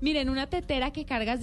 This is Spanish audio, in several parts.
Miren, una tetera que, cargas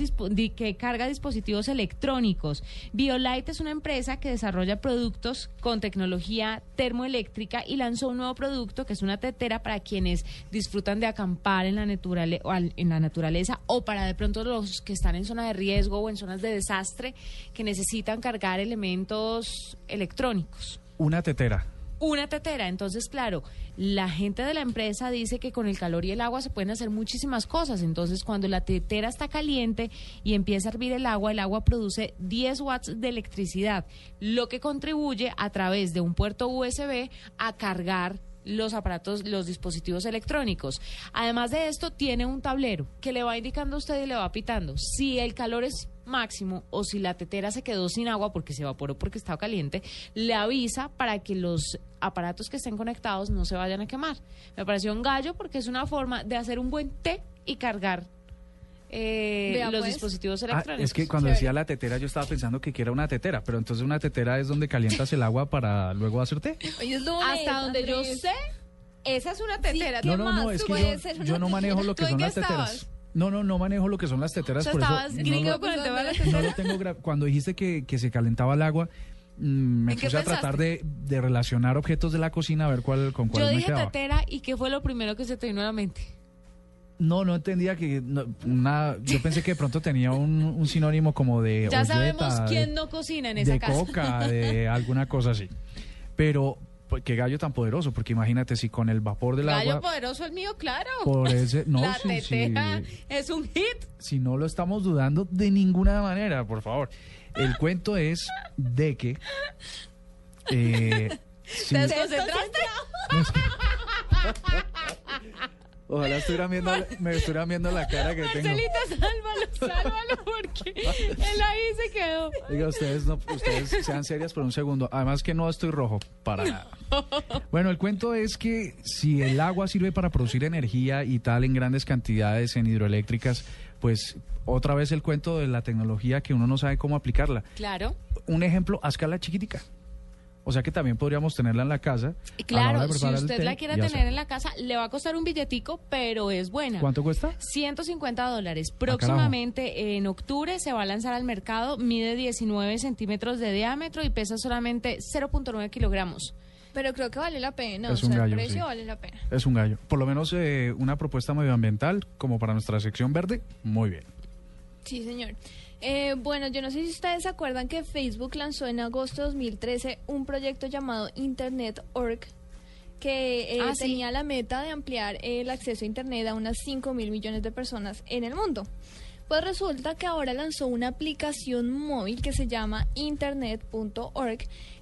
que carga dispositivos electrónicos. BioLite es una empresa que desarrolla productos con tecnología termoeléctrica y lanzó un nuevo producto que es una tetera para quienes disfrutan de acampar en la, naturale- o en la naturaleza o para de pronto los que están en zona de riesgo o en zonas de desastre que necesitan cargar elementos electrónicos Una tetera. Una tetera. Entonces, claro, la gente de la empresa dice que con el calor y el agua se pueden hacer muchísimas cosas. Entonces, cuando la tetera está caliente y empieza a hervir el agua, el agua produce 10 watts de electricidad, lo que contribuye a través de un puerto USB a cargar los aparatos, los dispositivos electrónicos. Además de esto, tiene un tablero que le va indicando a usted y le va pitando si el calor es máximo o si la tetera se quedó sin agua porque se evaporó porque estaba caliente, le avisa para que los aparatos que estén conectados no se vayan a quemar. Me pareció un gallo porque es una forma de hacer un buen té y cargar eh, Vea, los pues. dispositivos Ah, electrónicos. es que cuando Chévere. decía la tetera yo estaba pensando que era una tetera, pero entonces una tetera es donde calientas el agua para luego hacer té. Hoy es lunes, Hasta donde yo sé, esa es una tetera. ¿qué No, no, no, es que puede yo, ser una yo no manejo lo que ¿Tú en son las teteras. No, no, no manejo lo que son las O teteras, sea, por eso estabas no gringo lo- con el tema de la no tetera. lo tengo gra- cuando dijiste que, que se calentaba el agua mm, me ¿En qué puse a tratar de, de relacionar objetos de la cocina a ver cuál con cuál Yo me dije quedaba. tetera y ¿qué fue lo primero que se te vino a la mente? No, no entendía que no, una, yo pensé que de pronto tenía un, un sinónimo como de Ya olleta, sabemos de- quién no cocina en esa de casa. coca, de alguna cosa así. Pero pues, qué gallo tan poderoso, porque imagínate si con el vapor del Gallo agua poderoso el mío, claro. por ese no la es un hit. si no lo estamos dudando de ninguna manera, por favor. El cuento es de que eh, ¿Te desconcentraste? ojalá estuvieran viendo, me estuvieran viendo la cara que tengo. Marcelita, sálvalo, sálvalo, porque él ahí se quedó. Diga, ustedes, no, ustedes sean serias por un segundo. Además que no estoy rojo, para nada. Bueno, el cuento es que si el agua sirve para producir energía y tal en grandes cantidades en hidroeléctricas, pues otra vez el cuento de la tecnología que uno no sabe cómo aplicarla. Claro. Un ejemplo a escala chiquitica. O sea que también podríamos tenerla en la casa. La Claro, si usted té la quiere tener hacer. en la casa, le va a costar un billetico, pero es buena. ¿Cuánto cuesta? 150 dólares. Ah, Próximamente, en octubre, se va a lanzar al mercado. Mide 19 centímetros de diámetro y pesa solamente 0.9 kilogramos. Pero creo que vale la pena. Es o un sea, gallo, el precio sí. vale la pena. Es un gallo. Por lo menos eh, una propuesta medioambiental como para nuestra sección verde. Muy bien. Sí, señor. Eh, bueno, yo no sé si ustedes se acuerdan que Facebook lanzó en agosto de 2013 un proyecto llamado Internet.org que eh, Ah, sí. tenía la meta de ampliar el acceso a Internet a unas 5 mil millones de personas en el mundo. Pues resulta que ahora lanzó una aplicación móvil que se llama internet.org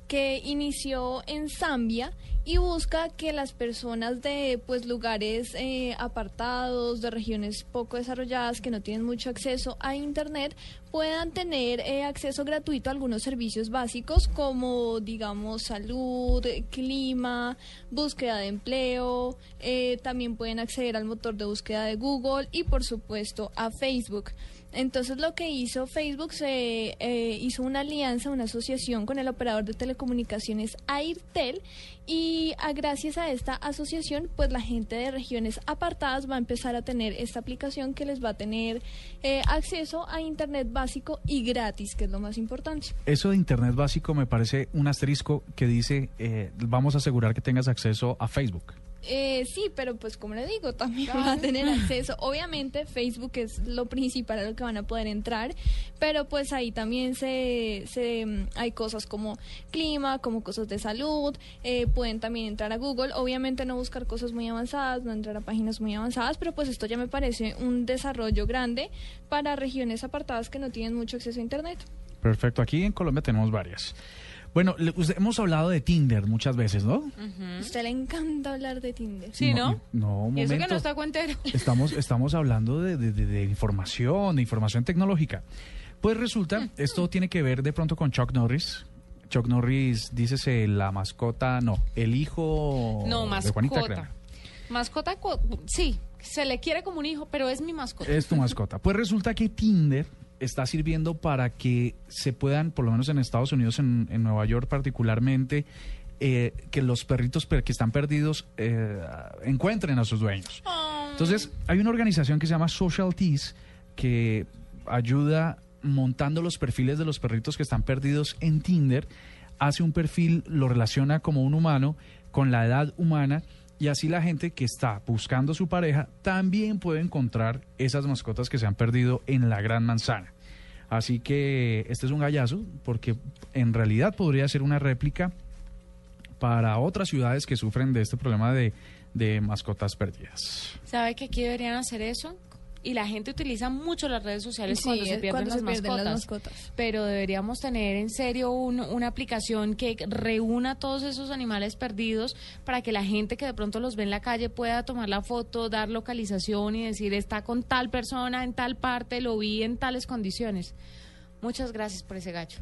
que inició en Zambia y busca que las personas de pues lugares eh, apartados, de regiones poco desarrolladas que no tienen mucho acceso a internet puedan tener eh, acceso gratuito a algunos servicios básicos como digamos salud, clima, búsqueda de empleo, eh, también pueden acceder al motor de búsqueda de Google y por supuesto a Facebook. Entonces lo que hizo Facebook se hizo una alianza, una asociación con el operador de telecomunicaciones Airtel y a, gracias a esta asociación pues la gente de regiones apartadas va a empezar a tener esta aplicación que les va a tener eh, acceso a internet básico y gratis, que es lo más importante. Eso de Internet básico me parece un asterisco que dice, eh, vamos a asegurar que tengas acceso a Facebook. Eh, sí, pero pues como le digo, también va a tener acceso. Obviamente Facebook es lo principal a lo que van a poder entrar, pero pues ahí también se, se mm, hay cosas como clima, como cosas de salud, eh, pueden también entrar a Google. Obviamente no buscar cosas muy avanzadas, no entrar a páginas muy avanzadas, pero pues esto ya me parece un desarrollo grande para regiones apartadas que no tienen mucho acceso a Internet. Perfecto, aquí en Colombia tenemos varias. Bueno, le- usted- hemos hablado de Tinder muchas veces, ¿no? A usted le encanta hablar de Tinder. Sí, ¿no? No, un Y eso que no está cuentero. Estamos, estamos hablando de, de- de- de información, de información tecnológica. Pues resulta, esto tiene que ver de pronto con Chuck Norris. Chuck Norris, dícese la mascota, no, el hijo No, de Juanita mascota. Clara. Mascota, co- sí, se le quiere como un hijo, pero es mi mascota. Es tu mascota. Pues resulta que Tinder está sirviendo para que se puedan, por lo menos en Estados Unidos, en, en Nueva York particularmente, eh, que los perritos per- que están perdidos eh, encuentren a sus dueños. Entonces, hay una organización que se llama Social Tees que ayuda montando los perfiles de los perritos que están perdidos en Tinder, hace un perfil, lo relaciona como un humano con la edad humana y así la gente que está buscando su pareja también puede encontrar esas mascotas que se han perdido en la gran manzana. Así que este es un gallazo porque en realidad podría ser una réplica para otras ciudades que sufren de este problema de, mascotas perdidas. ¿Sabe que aquí deberían hacer eso? Y la gente utiliza mucho las redes sociales Sí, cuando se pierden, cuando las, se pierden mascotas. las mascotas. Pero deberíamos tener en serio un- una aplicación que reúna todos esos animales perdidos para que la gente que de pronto los ve en la calle pueda tomar la foto, dar localización y decir está con tal persona en tal parte, lo vi en tales condiciones. Muchas gracias por ese gacho.